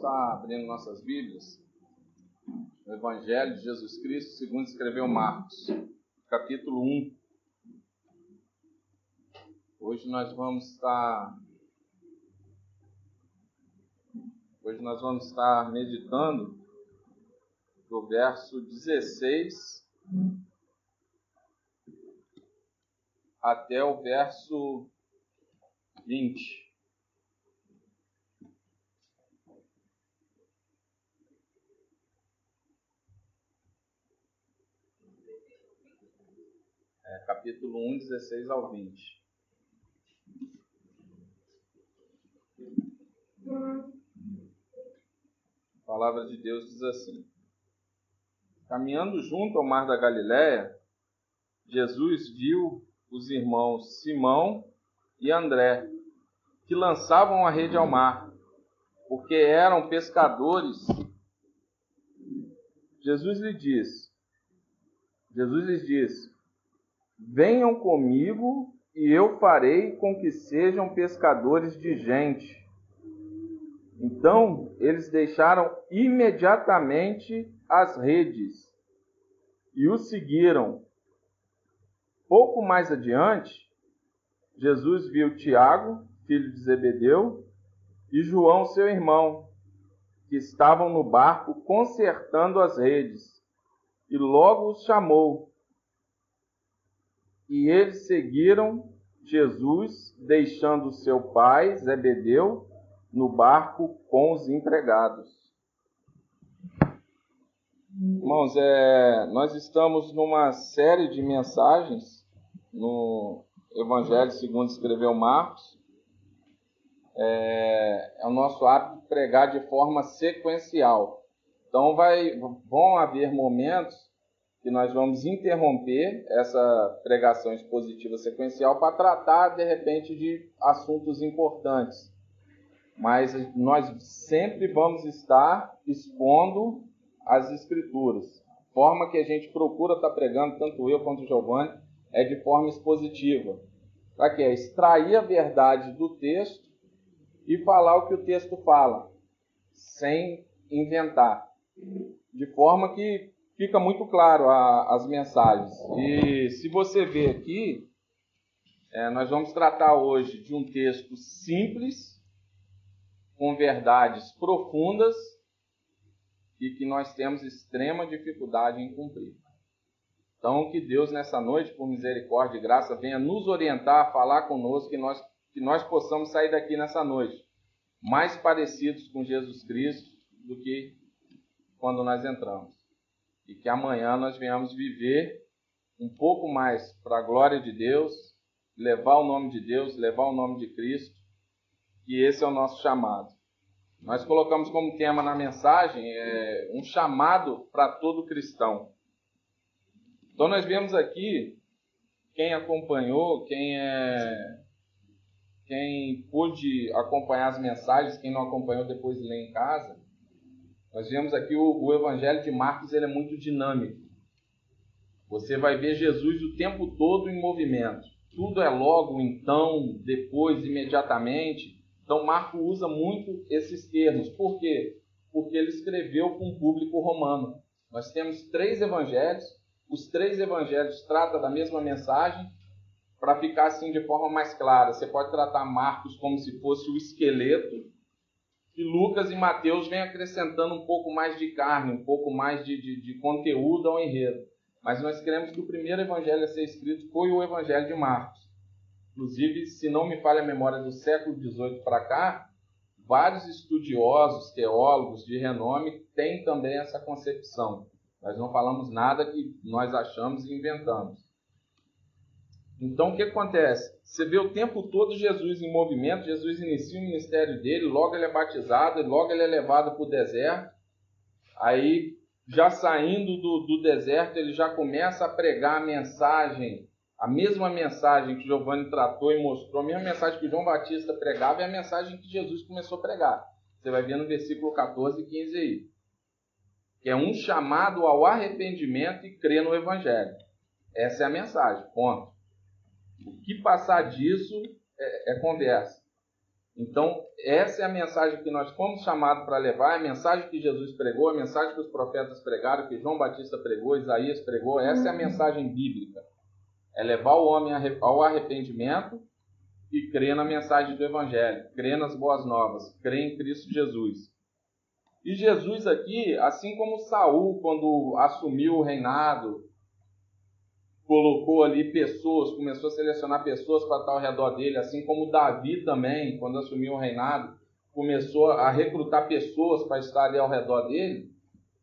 Estar abrindo nossas Bíblias no Evangelho de Jesus Cristo, segundo escreveu Marcos, capítulo 1. Hoje nós vamos estar Hoje nós vamos estar meditando do verso 16 até o verso 20. É, capítulo 1, 16 ao 20. A palavra de Deus diz assim: Caminhando junto ao mar da Galiléia, Jesus viu os irmãos Simão e André, que lançavam a rede ao mar, porque eram pescadores. Jesus lhe disse: Jesus lhes disse: Venham comigo e eu farei com que sejam pescadores de gente. Então eles deixaram imediatamente as redes e o seguiram. Pouco mais adiante, Jesus viu Tiago, filho de Zebedeu, e João, seu irmão, que estavam no barco consertando as redes, e logo os chamou. E eles seguiram Jesus, deixando seu pai, Zebedeu, no barco com os empregados. Irmãos, é, nós estamos numa série de mensagens no Evangelho segundo escreveu Marcos. É, é o nosso hábito pregar de forma sequencial. Então vai, vão haver momentos que nós vamos interromper essa pregação expositiva sequencial para tratar de repente de assuntos importantes. Mas nós sempre vamos estar expondo as escrituras. Forma que a gente procura estar pregando, tanto eu quanto o Giovanni, é de forma expositiva. Para quê? Extrair a verdade do texto e falar o que o texto fala, sem inventar. De forma que fica muito claro a, as mensagens. E se você ver aqui, é, nós vamos tratar hoje de um texto simples, com verdades profundas e que nós temos extrema dificuldade em cumprir. Então, que Deus nessa noite, por misericórdia e graça, venha nos orientar, falar conosco, que nós, que nós possamos sair daqui nessa noite mais parecidos com Jesus Cristo do que quando nós entramos. E que amanhã nós venhamos viver um pouco mais para a glória de Deus, levar o nome de Deus, levar o nome de Cristo, que esse é o nosso chamado. Nós colocamos como tema na mensagem é, um chamado para todo cristão. Então nós vemos aqui, quem acompanhou, quem é quem pôde acompanhar as mensagens, quem não acompanhou depois lê em casa, nós vemos aqui o, o Evangelho de Marcos ele é muito dinâmico. Você vai ver Jesus o tempo todo em movimento. Tudo é logo, então, depois, imediatamente. Então Marcos usa muito esses termos. Por quê? Porque ele escreveu com o público romano. Nós temos três evangelhos os três evangelhos tratam da mesma mensagem, para ficar assim de forma mais clara. Você pode tratar Marcos como se fosse o esqueleto, e Lucas e Mateus vêm acrescentando um pouco mais de carne, um pouco mais de, de, de conteúdo ao enredo. Mas nós queremos que o primeiro evangelho a ser escrito foi o evangelho de Marcos. Inclusive, se não me falha a memória do século XVIII para cá, vários estudiosos, teólogos de renome têm também essa concepção. Nós não falamos nada que nós achamos e inventamos. Então o que acontece? Você vê o tempo todo Jesus em movimento, Jesus inicia o ministério dele, logo ele é batizado, logo ele é levado para o deserto. Aí, já saindo do, do deserto, ele já começa a pregar a mensagem, a mesma mensagem que Giovanni tratou e mostrou, a mesma mensagem que João Batista pregava é a mensagem que Jesus começou a pregar. Você vai ver no versículo 14 e 15 aí que é um chamado ao arrependimento e crer no Evangelho. Essa é a mensagem, ponto. O que passar disso é, é conversa. Então, essa é a mensagem que nós fomos chamados para levar, é a mensagem que Jesus pregou, a mensagem que os profetas pregaram, que João Batista pregou, Isaías pregou, essa é a mensagem bíblica. É levar o homem ao arrependimento e crer na mensagem do Evangelho, crer nas boas novas, crer em Cristo Jesus. E Jesus aqui, assim como Saul, quando assumiu o reinado, colocou ali pessoas, começou a selecionar pessoas para estar ao redor dele, assim como Davi também, quando assumiu o reinado, começou a recrutar pessoas para estar ali ao redor dele.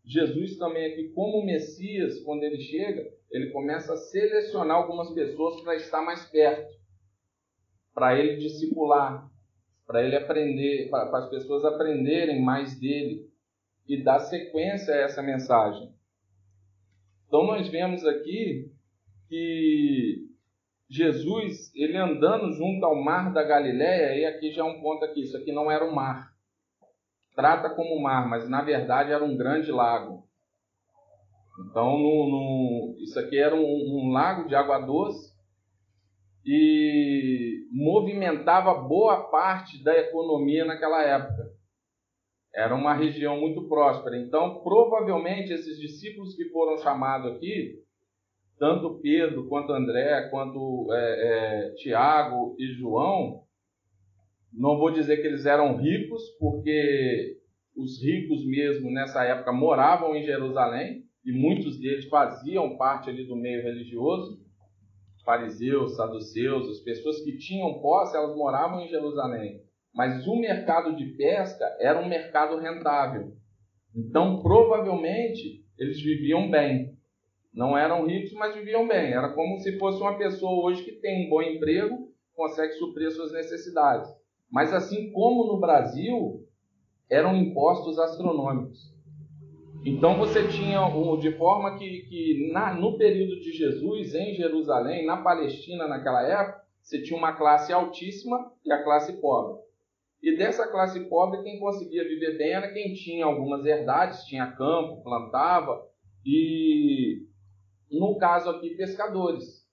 Jesus também aqui, como Messias, quando ele chega, ele começa a selecionar algumas pessoas para estar mais perto, para ele discipular, para ele aprender, para as pessoas aprenderem mais dele e dar sequência a essa mensagem. Então nós vemos aqui que Jesus, ele andando junto ao mar da Galiléia, e aqui já é um ponto aqui, isso aqui não era um mar. Trata como mar, mas na verdade era um grande lago. Então, no, no, isso aqui era um, um lago de água doce, e movimentava boa parte da economia naquela época. Era uma região muito próspera. Então, provavelmente, esses discípulos que foram chamados aqui, tanto Pedro, quanto André, quanto é, é, Tiago e João, não vou dizer que eles eram ricos, porque os ricos mesmo nessa época moravam em Jerusalém, e muitos deles faziam parte ali do meio religioso, fariseus, saduceus, as pessoas que tinham posse, elas moravam em Jerusalém. Mas o mercado de pesca era um mercado rentável. Então, provavelmente, eles viviam bem. Não eram ricos, mas viviam bem. Era como se fosse uma pessoa hoje que tem um bom emprego, consegue suprir suas necessidades. Mas assim como no Brasil, eram impostos astronômicos. Então você tinha, de forma que, que na, no período de Jesus, em Jerusalém, na Palestina naquela época, você tinha uma classe altíssima e a classe pobre. E dessa classe pobre, quem conseguia viver bem era quem tinha algumas herdades, tinha campo, plantava, e no caso aqui, pescadores.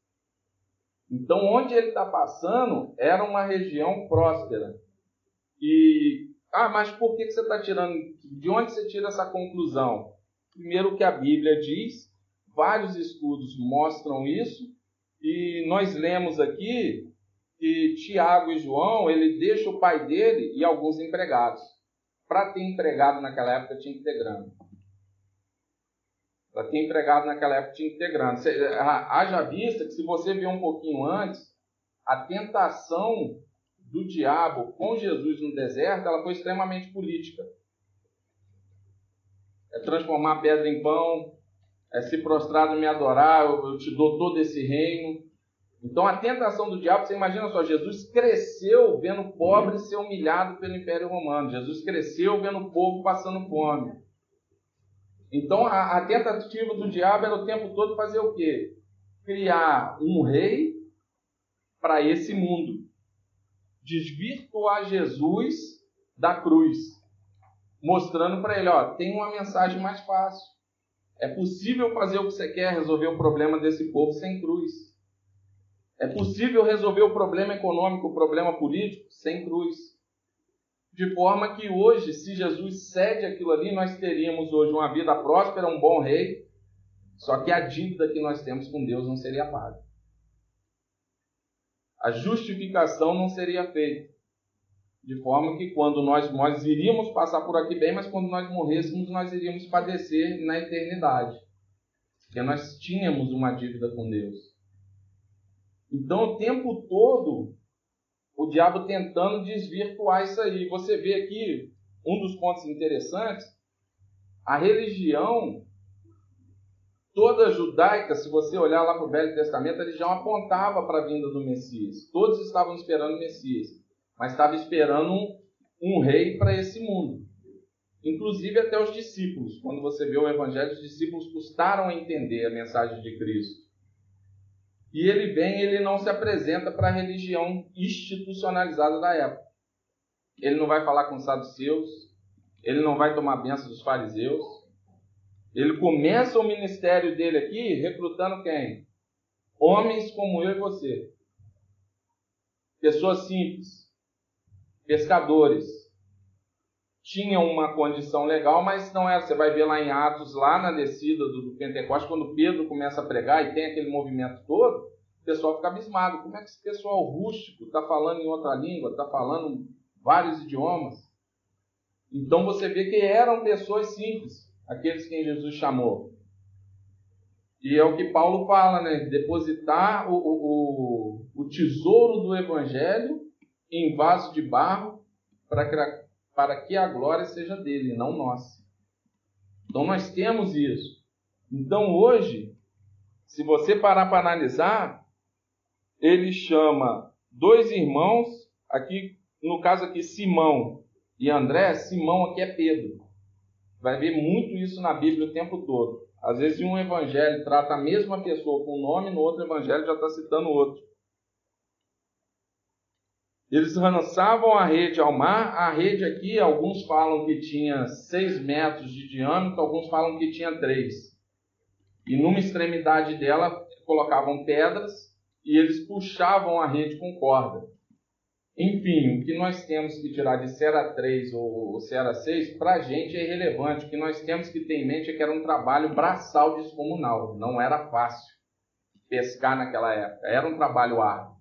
Então, onde ele está passando era uma região próspera. E ah, mas por que você está tirando? De onde você tira essa conclusão? Primeiro, que a Bíblia diz, vários estudos mostram isso, e nós lemos aqui que Tiago e João, ele deixa o pai dele e alguns empregados. Para ter empregado naquela época tinha que ter grana. Para ter empregado naquela época tinha grana. Haja vista que se você ver um pouquinho antes, a tentação do diabo com Jesus no deserto, ela foi extremamente política. É transformar pedra em pão, é se prostrar e me adorar, eu, eu te dou todo esse reino. Então a tentação do diabo, você imagina só, Jesus cresceu vendo pobre ser humilhado pelo Império Romano. Jesus cresceu vendo o povo passando fome. Então a, a tentativa do diabo era o tempo todo fazer o quê? Criar um rei para esse mundo desvirtuar Jesus da cruz, mostrando para ele, ó, tem uma mensagem mais fácil. É possível fazer o que você quer, resolver o problema desse povo sem cruz. É possível resolver o problema econômico, o problema político sem cruz. De forma que hoje, se Jesus cede aquilo ali, nós teríamos hoje uma vida próspera, um bom rei, só que a dívida que nós temos com Deus não seria paga a justificação não seria feita. De forma que quando nós, nós iríamos passar por aqui bem, mas quando nós morrêssemos, nós iríamos padecer na eternidade. Porque nós tínhamos uma dívida com Deus. Então, o tempo todo, o diabo tentando desvirtuar isso aí. Você vê aqui um dos pontos interessantes: a religião toda judaica, se você olhar lá para o Velho Testamento, ele já apontava para a vinda do Messias. Todos estavam esperando o Messias, mas estavam esperando um, um rei para esse mundo. Inclusive até os discípulos. Quando você vê o Evangelho, os discípulos custaram a entender a mensagem de Cristo. E ele vem, ele não se apresenta para a religião institucionalizada da época. Ele não vai falar com os saduceus, ele não vai tomar benção dos fariseus, ele começa o ministério dele aqui recrutando quem? Homens como eu e você. Pessoas simples. pescadores. Tinham uma condição legal, mas não era. Você vai ver lá em Atos, lá na descida do, do Pentecoste, quando Pedro começa a pregar e tem aquele movimento todo, o pessoal fica abismado. Como é que esse pessoal rústico está falando em outra língua, está falando vários idiomas? Então você vê que eram pessoas simples, aqueles que Jesus chamou. E é o que Paulo fala, né? Depositar o, o, o tesouro do Evangelho em vaso de barro para que, para que a glória seja dele, não nossa. Então nós temos isso. Então hoje, se você parar para analisar, ele chama dois irmãos, aqui no caso aqui Simão e André, Simão aqui é Pedro. Vai ver muito isso na Bíblia o tempo todo. Às vezes um evangelho trata a mesma pessoa com um nome, no outro evangelho já está citando outro. Eles lançavam a rede ao mar. A rede aqui, alguns falam que tinha 6 metros de diâmetro, alguns falam que tinha 3. E numa extremidade dela colocavam pedras e eles puxavam a rede com corda. Enfim, o que nós temos que tirar de Sera 3 ou Sera 6, para a gente é irrelevante. O que nós temos que ter em mente é que era um trabalho braçal descomunal. Não era fácil pescar naquela época. Era um trabalho árduo.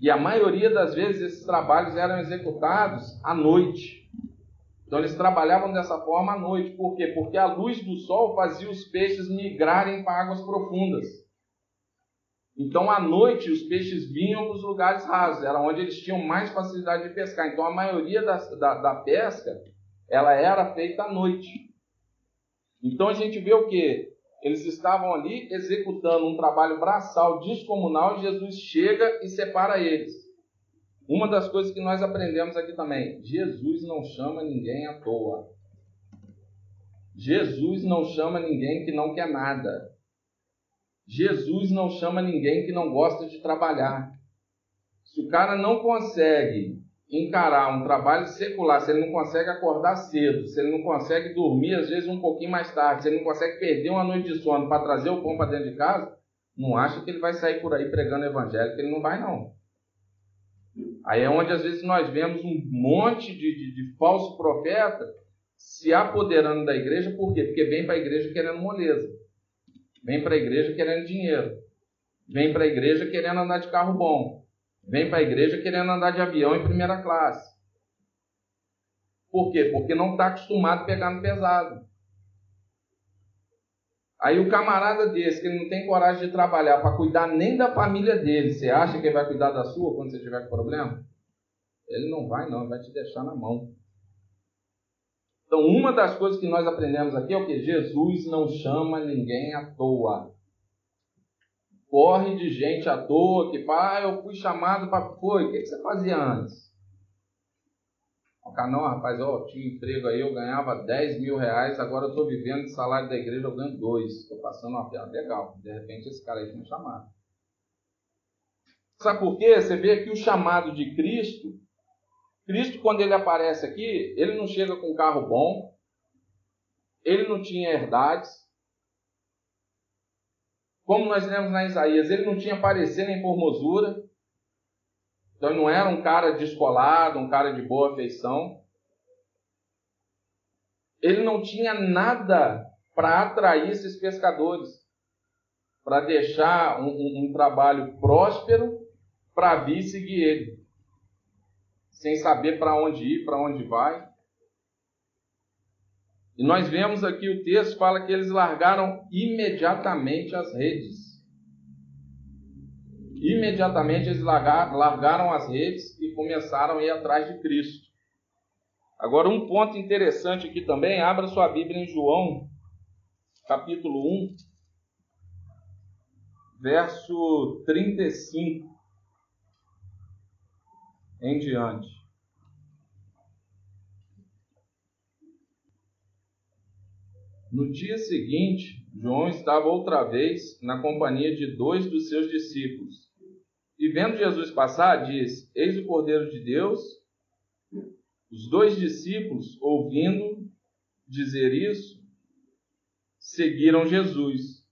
E a maioria das vezes esses trabalhos eram executados à noite. Então eles trabalhavam dessa forma à noite. Por quê? Porque a luz do sol fazia os peixes migrarem para águas profundas. Então, à noite, os peixes vinham para os lugares rasos, era onde eles tinham mais facilidade de pescar. Então, a maioria da, da, da pesca, ela era feita à noite. Então, a gente vê o que? Eles estavam ali executando um trabalho braçal descomunal Jesus chega e separa eles. Uma das coisas que nós aprendemos aqui também: Jesus não chama ninguém à toa. Jesus não chama ninguém que não quer nada. Jesus não chama ninguém que não gosta de trabalhar. Se o cara não consegue encarar um trabalho secular, se ele não consegue acordar cedo, se ele não consegue dormir às vezes um pouquinho mais tarde, se ele não consegue perder uma noite de sono para trazer o pão para dentro de casa, não acha que ele vai sair por aí pregando evangelho, que ele não vai não. Aí é onde às vezes nós vemos um monte de, de, de falso profeta se apoderando da igreja, por quê? Porque vem para a igreja querendo moleza. Vem para a igreja querendo dinheiro. Vem para a igreja querendo andar de carro bom. Vem para a igreja querendo andar de avião em primeira classe. Por quê? Porque não está acostumado a pegar no pesado. Aí o camarada desse, que ele não tem coragem de trabalhar para cuidar nem da família dele, você acha que ele vai cuidar da sua quando você tiver com problema? Ele não vai, não, ele vai te deixar na mão. Então, uma das coisas que nós aprendemos aqui é o que? Jesus não chama ninguém à toa. Corre de gente à toa que fala, ah, eu fui chamado para. Foi, o que você fazia antes? O não, rapaz, ó, tinha emprego aí, eu ganhava 10 mil reais, agora eu estou vivendo de salário da igreja, eu ganho dois. Estou passando uma piada legal. De repente esse cara aí foi chamado. Sabe por quê? Você vê aqui o chamado de Cristo Cristo, quando ele aparece aqui, ele não chega com um carro bom, ele não tinha herdades. Como nós lemos na Isaías, ele não tinha parecer nem formosura. Então ele não era um cara descolado, um cara de boa feição. Ele não tinha nada para atrair esses pescadores, para deixar um, um, um trabalho próspero para vir seguir ele sem saber para onde ir, para onde vai. E nós vemos aqui o texto fala que eles largaram imediatamente as redes. Imediatamente eles largaram as redes e começaram a ir atrás de Cristo. Agora, um ponto interessante aqui também, abra sua Bíblia em João, capítulo 1, verso 35 em diante. No dia seguinte, João estava outra vez na companhia de dois dos seus discípulos. E vendo Jesus passar, diz: Eis o Cordeiro de Deus. Os dois discípulos, ouvindo dizer isso, seguiram Jesus.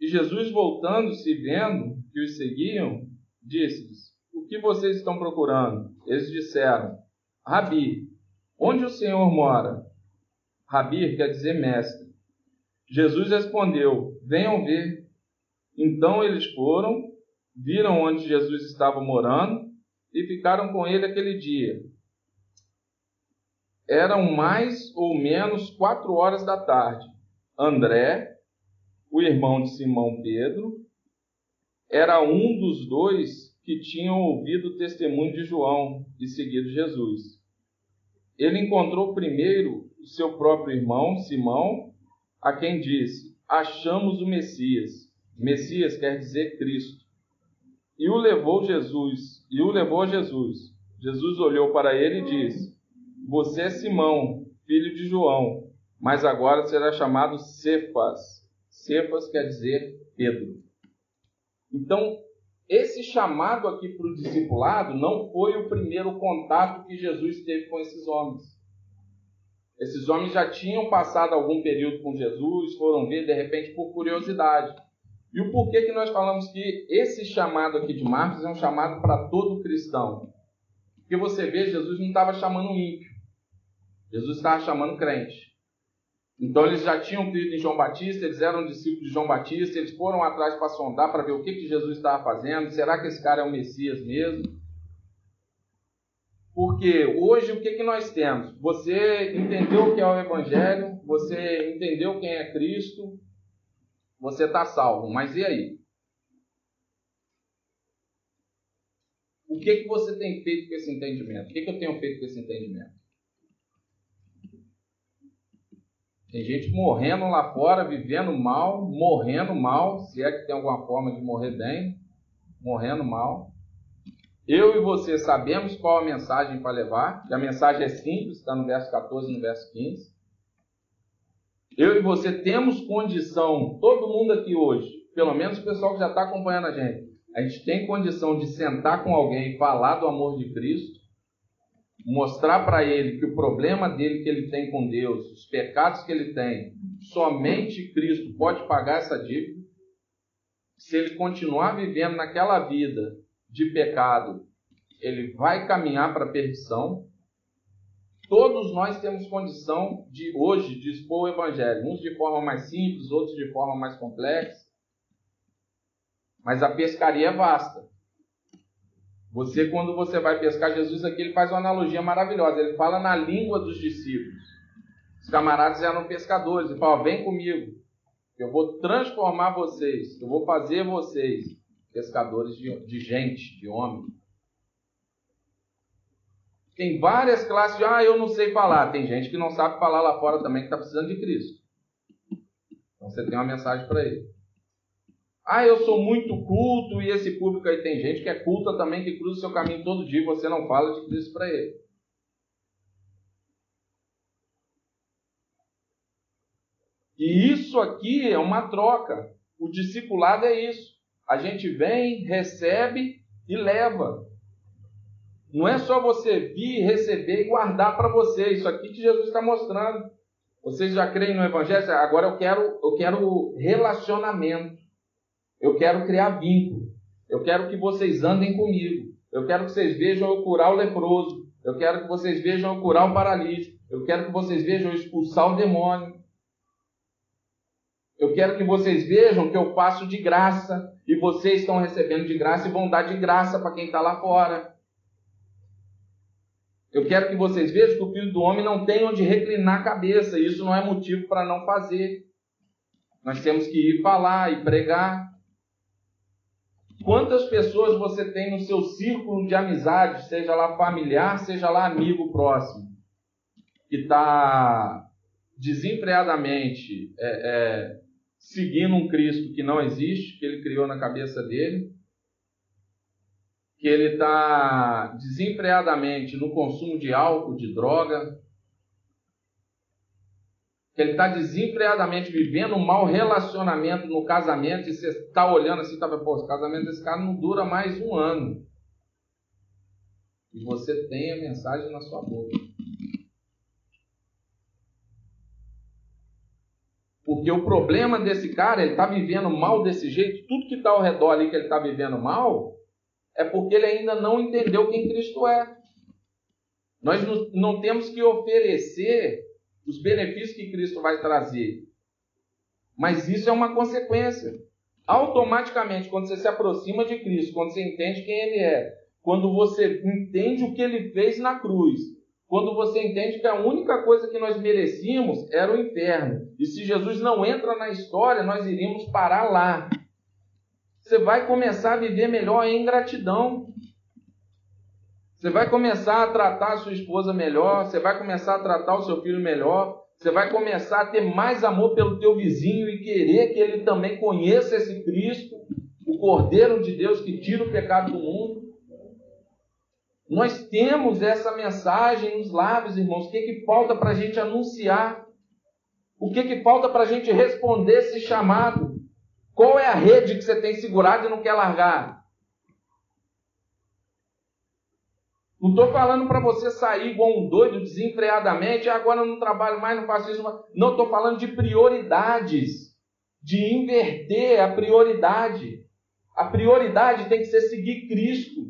E Jesus, voltando-se e vendo que os seguiam, disse-lhes: O que vocês estão procurando? Eles disseram: Rabi, onde o Senhor mora? Rabi quer dizer mestre. Jesus respondeu: Venham ver. Então eles foram, viram onde Jesus estava morando e ficaram com ele aquele dia. Eram mais ou menos quatro horas da tarde. André, o irmão de Simão Pedro, era um dos dois que tinham ouvido o testemunho de João e seguido Jesus. Ele encontrou primeiro o seu próprio irmão, Simão, a quem disse: Achamos o Messias. Messias quer dizer Cristo. E o levou Jesus, e o levou a Jesus. Jesus olhou para ele e disse: Você é Simão, filho de João, mas agora será chamado Cefas. Cefas quer dizer Pedro. Então, esse chamado aqui para o discipulado não foi o primeiro contato que Jesus teve com esses homens. Esses homens já tinham passado algum período com Jesus, foram ver de repente por curiosidade. E o porquê que nós falamos que esse chamado aqui de Marcos é um chamado para todo cristão? Porque você vê, Jesus não estava chamando ímpio. Jesus estava chamando crente. Então eles já tinham crido em João Batista, eles eram discípulos de João Batista, eles foram atrás para sondar, para ver o que, que Jesus estava fazendo, será que esse cara é o Messias mesmo? Porque hoje o que, que nós temos? Você entendeu o que é o Evangelho, você entendeu quem é Cristo, você está salvo, mas e aí? O que, que você tem feito com esse entendimento? O que, que eu tenho feito com esse entendimento? Tem gente morrendo lá fora, vivendo mal, morrendo mal, se é que tem alguma forma de morrer bem, morrendo mal. Eu e você sabemos qual a mensagem para levar, a mensagem é simples, está no verso 14 e no verso 15. Eu e você temos condição, todo mundo aqui hoje, pelo menos o pessoal que já está acompanhando a gente, a gente tem condição de sentar com alguém e falar do amor de Cristo, mostrar para ele que o problema dele que ele tem com Deus, os pecados que ele tem, somente Cristo pode pagar essa dívida. Se ele continuar vivendo naquela vida de pecado, ele vai caminhar para a perdição. Todos nós temos condição de hoje de expor o evangelho, uns de forma mais simples, outros de forma mais complexa. Mas a pescaria é vasta. Você, quando você vai pescar, Jesus aqui ele faz uma analogia maravilhosa. Ele fala na língua dos discípulos. Os camaradas eram pescadores. Ele fala: Vem comigo, eu vou transformar vocês, eu vou fazer vocês pescadores de, de gente, de homem. Tem várias classes de, ah, eu não sei falar. Tem gente que não sabe falar lá fora também, que está precisando de Cristo. Então você tem uma mensagem para ele. Ah, eu sou muito culto e esse público aí tem gente que é culta também, que cruza o seu caminho todo dia e você não fala de Cristo para ele. E isso aqui é uma troca. O discipulado é isso. A gente vem, recebe e leva. Não é só você vir, receber e guardar para você. Isso aqui que Jesus está mostrando. Vocês já creem no Evangelho? Agora eu quero, eu quero relacionamento. Eu quero criar vínculo. Eu quero que vocês andem comigo. Eu quero que vocês vejam eu curar o leproso. Eu quero que vocês vejam eu curar o paralítico. Eu quero que vocês vejam eu expulsar o demônio. Eu quero que vocês vejam que eu faço de graça e vocês estão recebendo de graça e vão dar de graça para quem está lá fora. Eu quero que vocês vejam que o filho do homem não tem onde reclinar a cabeça. E isso não é motivo para não fazer. Nós temos que ir falar e pregar. Quantas pessoas você tem no seu círculo de amizade, seja lá familiar, seja lá amigo próximo, que está desempregadamente é, é, seguindo um Cristo que não existe, que ele criou na cabeça dele, que ele está desempregadamente no consumo de álcool, de droga, que ele está desempregadamente vivendo um mau relacionamento no casamento, e você está olhando assim, tá, pô, o casamento desse cara não dura mais um ano. E você tem a mensagem na sua boca. Porque o problema desse cara, ele está vivendo mal desse jeito, tudo que está ao redor ali que ele está vivendo mal, é porque ele ainda não entendeu quem Cristo é. Nós não temos que oferecer os benefícios que Cristo vai trazer. Mas isso é uma consequência. Automaticamente, quando você se aproxima de Cristo, quando você entende quem Ele é, quando você entende o que Ele fez na cruz, quando você entende que a única coisa que nós merecíamos era o inferno. E se Jesus não entra na história, nós iríamos parar lá. Você vai começar a viver melhor em gratidão. Você vai começar a tratar a sua esposa melhor, você vai começar a tratar o seu filho melhor, você vai começar a ter mais amor pelo teu vizinho e querer que ele também conheça esse Cristo, o Cordeiro de Deus que tira o pecado do mundo. Nós temos essa mensagem nos lábios, irmãos. O que, que falta para a gente anunciar? O que, que falta para a gente responder esse chamado? Qual é a rede que você tem segurado e não quer largar? Não estou falando para você sair igual um doido, desenfreadamente, agora eu não trabalho mais, não faço isso. Não, estou falando de prioridades, de inverter a prioridade. A prioridade tem que ser seguir Cristo.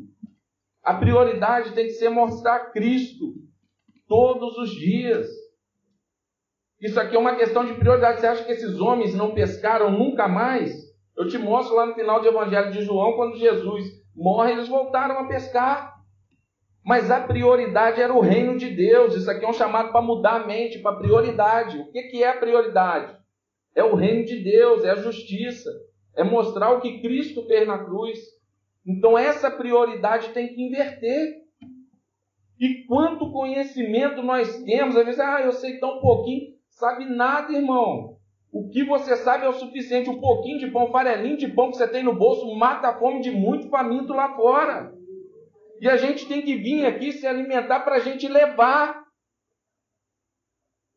A prioridade tem que ser mostrar Cristo todos os dias. Isso aqui é uma questão de prioridade. Você acha que esses homens não pescaram nunca mais? Eu te mostro lá no final do Evangelho de João, quando Jesus morre, eles voltaram a pescar. Mas a prioridade era o reino de Deus. Isso aqui é um chamado para mudar a mente, para prioridade. O que, que é a prioridade? É o reino de Deus, é a justiça, é mostrar o que Cristo fez na cruz. Então essa prioridade tem que inverter. E quanto conhecimento nós temos, às vezes, ah, eu sei tão pouquinho, sabe nada, irmão. O que você sabe é o suficiente, um pouquinho de pão, farelinho de pão que você tem no bolso, mata a fome de muito faminto lá fora. E a gente tem que vir aqui se alimentar para a gente levar.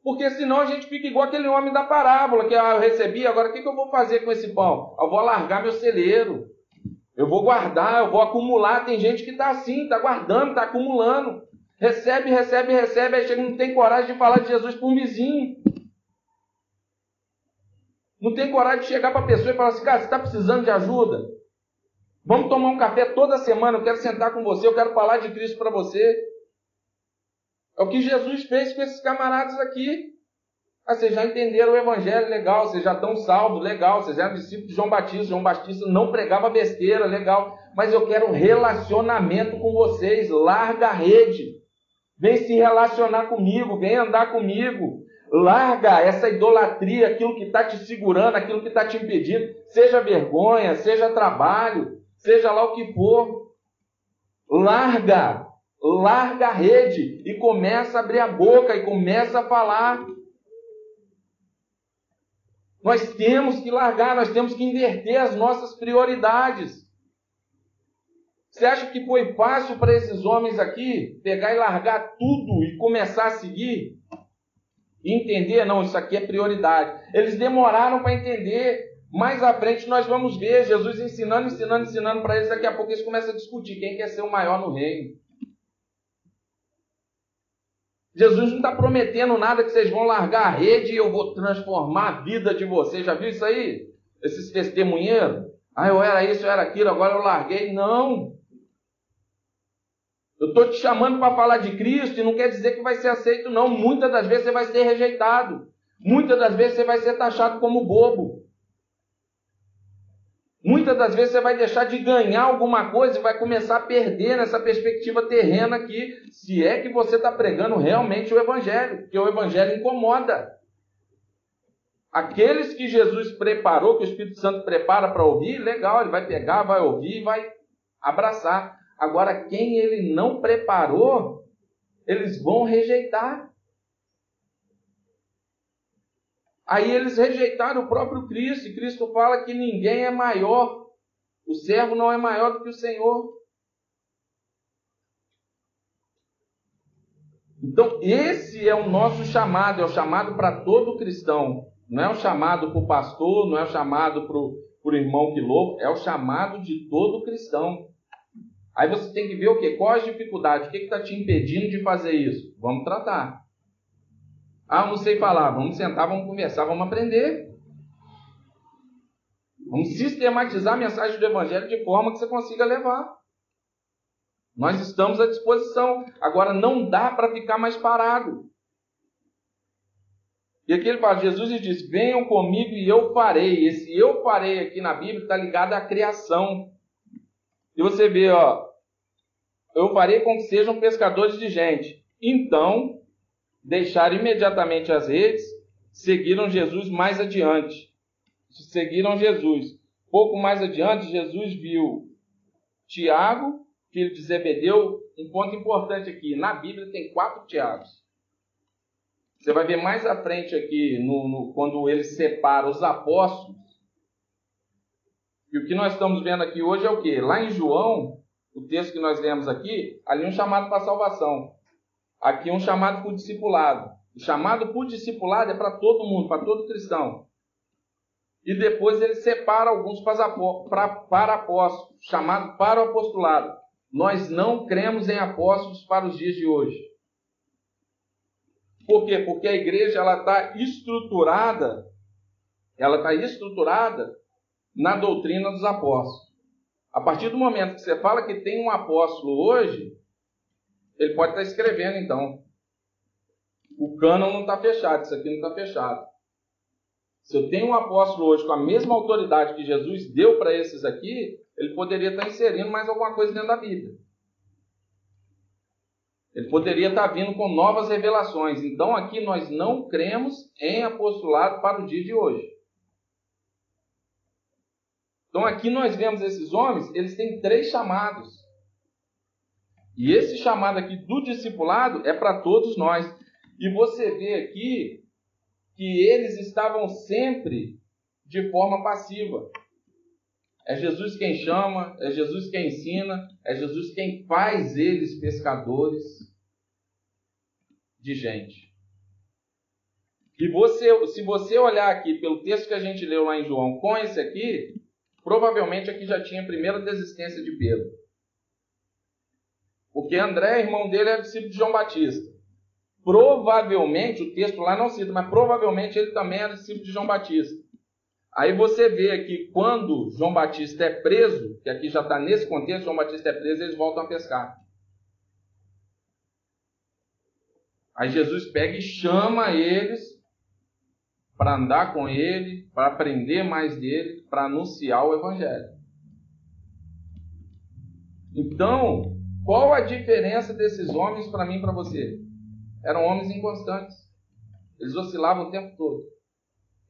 Porque senão a gente fica igual aquele homem da parábola, que ah, eu recebi, agora o que, que eu vou fazer com esse pão? Eu vou largar meu celeiro. Eu vou guardar, eu vou acumular. Tem gente que está assim, está guardando, está acumulando. Recebe, recebe, recebe, aí chega, não tem coragem de falar de Jesus para um vizinho. Não tem coragem de chegar para a pessoa e falar assim, cara, você está precisando de ajuda? Vamos tomar um café toda semana, eu quero sentar com você, eu quero falar de Cristo para você. É o que Jesus fez com esses camaradas aqui. Ah, vocês já entenderam o evangelho, legal, vocês já estão salvos, legal, vocês eram discípulos de João Batista, João Batista não pregava besteira, legal, mas eu quero relacionamento com vocês, larga a rede, vem se relacionar comigo, vem andar comigo, larga essa idolatria, aquilo que está te segurando, aquilo que está te impedindo, seja vergonha, seja trabalho, seja lá o que for, larga, larga a rede e começa a abrir a boca e começa a falar. Nós temos que largar, nós temos que inverter as nossas prioridades. Você acha que foi fácil para esses homens aqui pegar e largar tudo e começar a seguir? E entender, não, isso aqui é prioridade. Eles demoraram para entender. Mais à frente nós vamos ver Jesus ensinando, ensinando, ensinando para eles. Daqui a pouco eles começam a discutir quem quer ser o maior no reino. Jesus não está prometendo nada que vocês vão largar a rede e eu vou transformar a vida de vocês. Já viu isso aí? Esses testemunheiros? Ah, eu era isso, eu era aquilo, agora eu larguei. Não. Eu estou te chamando para falar de Cristo e não quer dizer que vai ser aceito, não. Muitas das vezes você vai ser rejeitado. Muitas das vezes você vai ser taxado como bobo. Muitas das vezes você vai deixar de ganhar alguma coisa e vai começar a perder nessa perspectiva terrena aqui, se é que você está pregando realmente o Evangelho, porque o Evangelho incomoda. Aqueles que Jesus preparou, que o Espírito Santo prepara para ouvir, legal, ele vai pegar, vai ouvir, vai abraçar. Agora, quem ele não preparou, eles vão rejeitar. Aí eles rejeitaram o próprio Cristo, e Cristo fala que ninguém é maior, o servo não é maior do que o Senhor. Então, esse é o nosso chamado, é o chamado para todo cristão. Não é o chamado para o pastor, não é o chamado para o irmão que louva, é o chamado de todo cristão. Aí você tem que ver o quê? Qual as dificuldades? O que está te impedindo de fazer isso? Vamos tratar. Ah, não sei falar. Vamos sentar, vamos conversar, vamos aprender. Vamos sistematizar a mensagem do Evangelho de forma que você consiga levar. Nós estamos à disposição. Agora não dá para ficar mais parado. E aqui ele fala, Jesus diz: Venham comigo e eu farei. Esse eu farei aqui na Bíblia está ligado à criação. E você vê, ó, eu farei com que sejam pescadores de gente. Então, deixaram imediatamente as redes, seguiram Jesus mais adiante. Seguiram Jesus. Pouco mais adiante, Jesus viu Tiago, filho de Zebedeu. Um ponto importante aqui: na Bíblia tem quatro Tiagos. Você vai ver mais à frente aqui, no, no, quando ele separa os apóstolos. E o que nós estamos vendo aqui hoje é o que? Lá em João, o texto que nós lemos aqui, ali um chamado para salvação. Aqui um chamado o discipulado. O chamado o discipulado é para todo mundo, para todo cristão. E depois ele separa alguns para, para apóstolos, chamado para o apostolado. Nós não cremos em apóstolos para os dias de hoje. Por quê? Porque a igreja ela está estruturada, ela está estruturada na doutrina dos apóstolos. A partir do momento que você fala que tem um apóstolo hoje, ele pode estar escrevendo então. O cânon não está fechado, isso aqui não está fechado. Se eu tenho um apóstolo hoje com a mesma autoridade que Jesus deu para esses aqui, ele poderia estar inserindo mais alguma coisa dentro da Bíblia. Ele poderia estar vindo com novas revelações. Então aqui nós não cremos em apostolado para o dia de hoje. Então aqui nós vemos esses homens, eles têm três chamados. E esse chamado aqui do discipulado é para todos nós. E você vê aqui que eles estavam sempre de forma passiva. É Jesus quem chama, é Jesus quem ensina, é Jesus quem faz eles pescadores de gente. E você, se você olhar aqui pelo texto que a gente leu lá em João com esse aqui, provavelmente aqui já tinha a primeira desistência de Pedro. Porque André, irmão dele, é discípulo de João Batista. Provavelmente, o texto lá não cita, mas provavelmente ele também era discípulo de João Batista. Aí você vê aqui, quando João Batista é preso, que aqui já está nesse contexto, João Batista é preso, eles voltam a pescar. Aí Jesus pega e chama eles para andar com ele, para aprender mais dele, para anunciar o evangelho. Então, qual a diferença desses homens para mim e para você? Eram homens inconstantes. Eles oscilavam o tempo todo.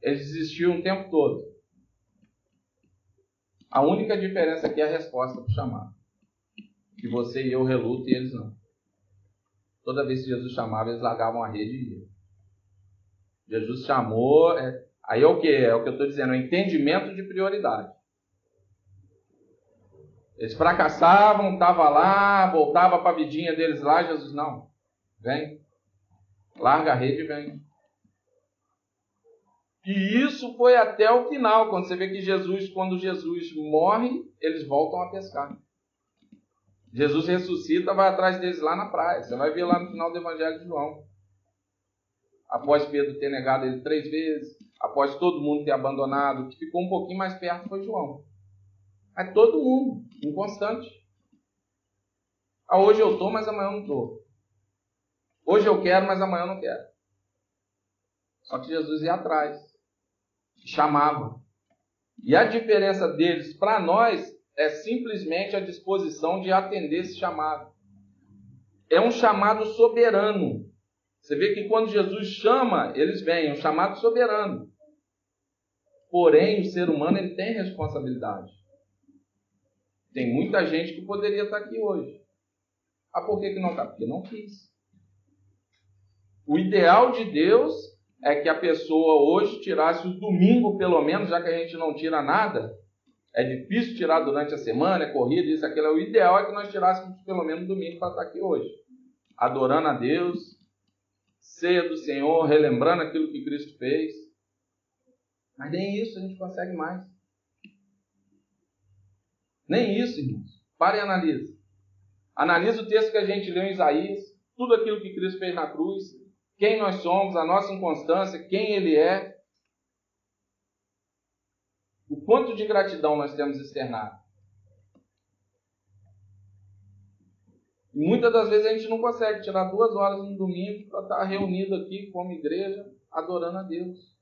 Eles desistiam o tempo todo. A única diferença aqui é a resposta para o chamado. Que você e eu relutam e eles não. Toda vez que Jesus chamava, eles largavam a rede e iam. Jesus chamou. É... Aí é o que? É o que eu estou dizendo, é o entendimento de prioridade. Eles fracassavam, estavam lá, voltava para a vidinha deles lá, Jesus, não, vem, larga a rede e vem. E isso foi até o final, quando você vê que Jesus, quando Jesus morre, eles voltam a pescar. Jesus ressuscita, vai atrás deles lá na praia. Você vai ver lá no final do Evangelho de João. Após Pedro ter negado ele três vezes, após todo mundo ter abandonado, o que ficou um pouquinho mais perto foi João. Mas todo mundo, inconstante. Ah, hoje eu estou, mas amanhã eu não estou. Hoje eu quero, mas amanhã eu não quero. Só que Jesus ia atrás, chamava. E a diferença deles para nós é simplesmente a disposição de atender esse chamado. É um chamado soberano. Você vê que quando Jesus chama, eles vêm, é um chamado soberano. Porém, o ser humano ele tem responsabilidade. Tem muita gente que poderia estar aqui hoje. Ah, por que, que não está? Porque não quis. O ideal de Deus é que a pessoa hoje tirasse o domingo, pelo menos, já que a gente não tira nada. É difícil tirar durante a semana, é corrida, isso, aquilo. O ideal é que nós tirássemos pelo menos o domingo para estar aqui hoje. Adorando a Deus, ceia do Senhor, relembrando aquilo que Cristo fez. Mas nem isso a gente consegue mais. Nem isso, irmãos. Pare e analise. Analise o texto que a gente leu em Isaías, tudo aquilo que Cristo fez na cruz, quem nós somos, a nossa inconstância, quem Ele é. O quanto de gratidão nós temos externado. E muitas das vezes a gente não consegue tirar duas horas no domingo para estar reunido aqui como igreja, adorando a Deus.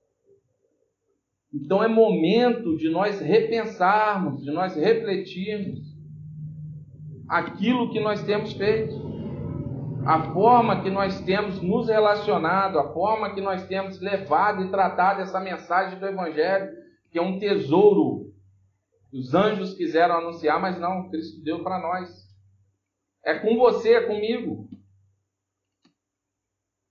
Então é momento de nós repensarmos, de nós refletirmos aquilo que nós temos feito, a forma que nós temos nos relacionado, a forma que nós temos levado e tratado essa mensagem do Evangelho, que é um tesouro. Os anjos quiseram anunciar, mas não, Cristo deu para nós. É com você, é comigo.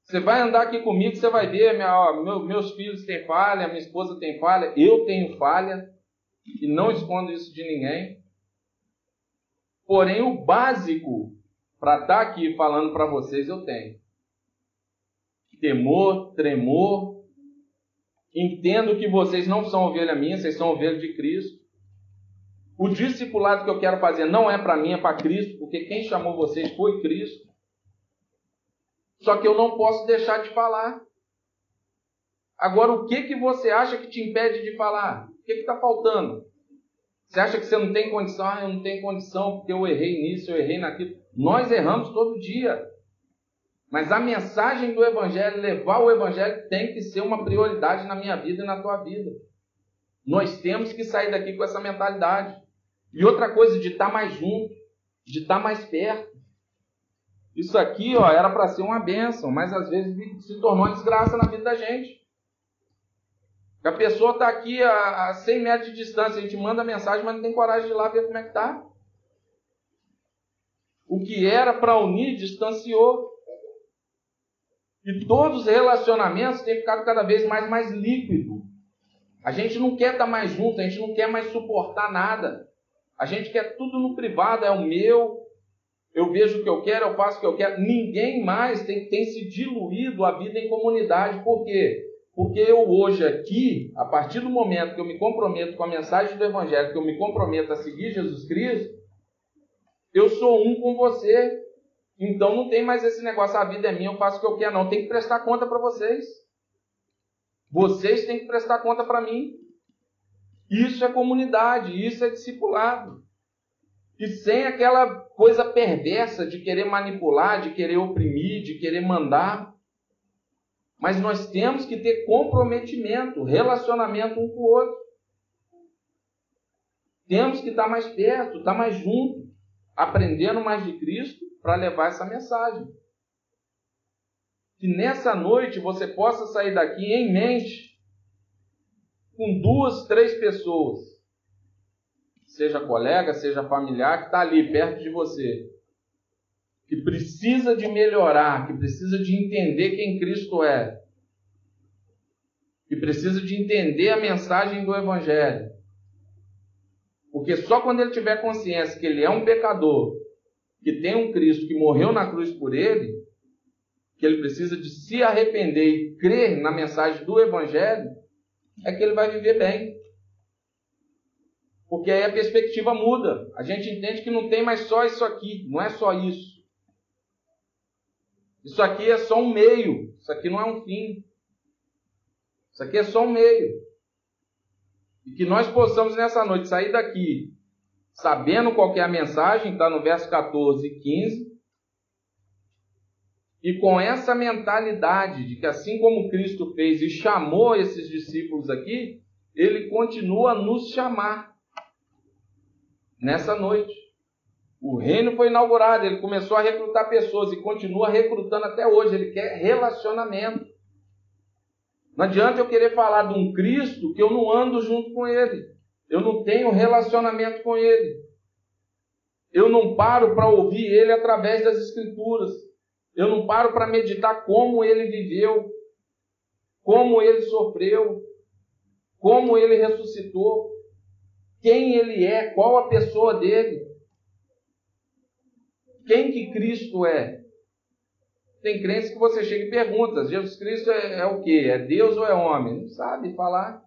Você vai andar aqui comigo, você vai ver, minha, ó, meu, meus filhos têm falha, minha esposa tem falha, eu tenho falha, e não escondo isso de ninguém. Porém, o básico para estar tá aqui falando para vocês eu tenho. Temor, tremor. Entendo que vocês não são ovelha minha, vocês são ovelha de Cristo. O discipulado que eu quero fazer não é para mim, é para Cristo, porque quem chamou vocês foi Cristo. Só que eu não posso deixar de falar. Agora, o que que você acha que te impede de falar? O que está faltando? Você acha que você não tem condição? Ah, eu não tenho condição porque eu errei nisso, eu errei naquilo. Nós erramos todo dia. Mas a mensagem do Evangelho, levar o Evangelho, tem que ser uma prioridade na minha vida e na tua vida. Nós temos que sair daqui com essa mentalidade. E outra coisa, de estar mais junto, de estar mais perto. Isso aqui ó, era para ser uma bênção, mas às vezes se tornou uma desgraça na vida da gente. A pessoa está aqui a, a 100 metros de distância, a gente manda mensagem, mas não tem coragem de ir lá ver como é que está. O que era para unir distanciou. E todos os relacionamentos têm ficado cada vez mais, mais líquido. A gente não quer estar mais junto, a gente não quer mais suportar nada. A gente quer tudo no privado, é o meu. Eu vejo o que eu quero, eu faço o que eu quero. Ninguém mais tem, tem se diluído a vida em comunidade. Por quê? Porque eu hoje aqui, a partir do momento que eu me comprometo com a mensagem do Evangelho, que eu me comprometo a seguir Jesus Cristo, eu sou um com você. Então não tem mais esse negócio, a vida é minha, eu faço o que eu quero, não. Tem que prestar conta para vocês. Vocês têm que prestar conta para mim. Isso é comunidade, isso é discipulado. E sem aquela coisa perversa de querer manipular, de querer oprimir, de querer mandar. Mas nós temos que ter comprometimento, relacionamento um com o outro. Temos que estar mais perto, estar mais junto, aprendendo mais de Cristo para levar essa mensagem. Que nessa noite você possa sair daqui em mente com duas, três pessoas, seja colega, seja familiar, que está ali perto de você, que precisa de melhorar, que precisa de entender quem Cristo é, que precisa de entender a mensagem do Evangelho. Porque só quando ele tiver consciência que ele é um pecador, que tem um Cristo que morreu na cruz por ele, que ele precisa de se arrepender e crer na mensagem do Evangelho, é que ele vai viver bem. Porque aí a perspectiva muda. A gente entende que não tem mais só isso aqui, não é só isso. Isso aqui é só um meio, isso aqui não é um fim. Isso aqui é só um meio. E que nós possamos nessa noite sair daqui sabendo qual é a mensagem, está no verso 14 e 15. E com essa mentalidade de que assim como Cristo fez e chamou esses discípulos aqui, ele continua a nos chamar nessa noite. O reino foi inaugurado, ele começou a recrutar pessoas e continua recrutando até hoje. Ele quer relacionamento. Não adianta eu querer falar de um Cristo que eu não ando junto com ele. Eu não tenho relacionamento com ele. Eu não paro para ouvir ele através das Escrituras. Eu não paro para meditar como ele viveu, como ele sofreu, como ele ressuscitou, quem ele é, qual a pessoa dele. Quem que Cristo é? Tem crentes que você chega e pergunta: Jesus Cristo é, é o que? É Deus ou é homem? Não sabe falar.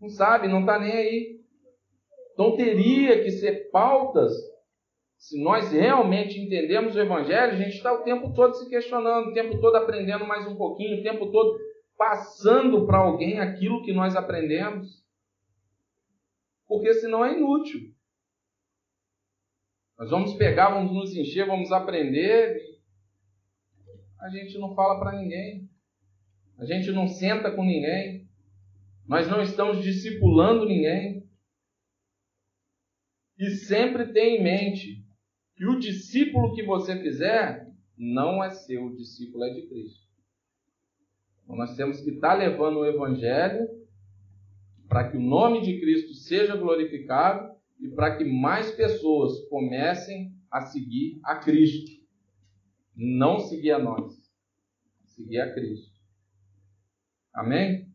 Não sabe, não está nem aí. Então teria que ser pautas. Se nós realmente entendemos o Evangelho, a gente está o tempo todo se questionando, o tempo todo aprendendo mais um pouquinho, o tempo todo passando para alguém aquilo que nós aprendemos. Porque senão é inútil. Nós vamos pegar, vamos nos encher, vamos aprender. A gente não fala para ninguém. A gente não senta com ninguém. Nós não estamos discipulando ninguém. E sempre tenha em mente que o discípulo que você fizer não é seu, o discípulo é de Cristo. Então nós temos que estar levando o Evangelho para que o nome de Cristo seja glorificado e para que mais pessoas comecem a seguir a Cristo. Não seguir a nós, seguir a Cristo. Amém?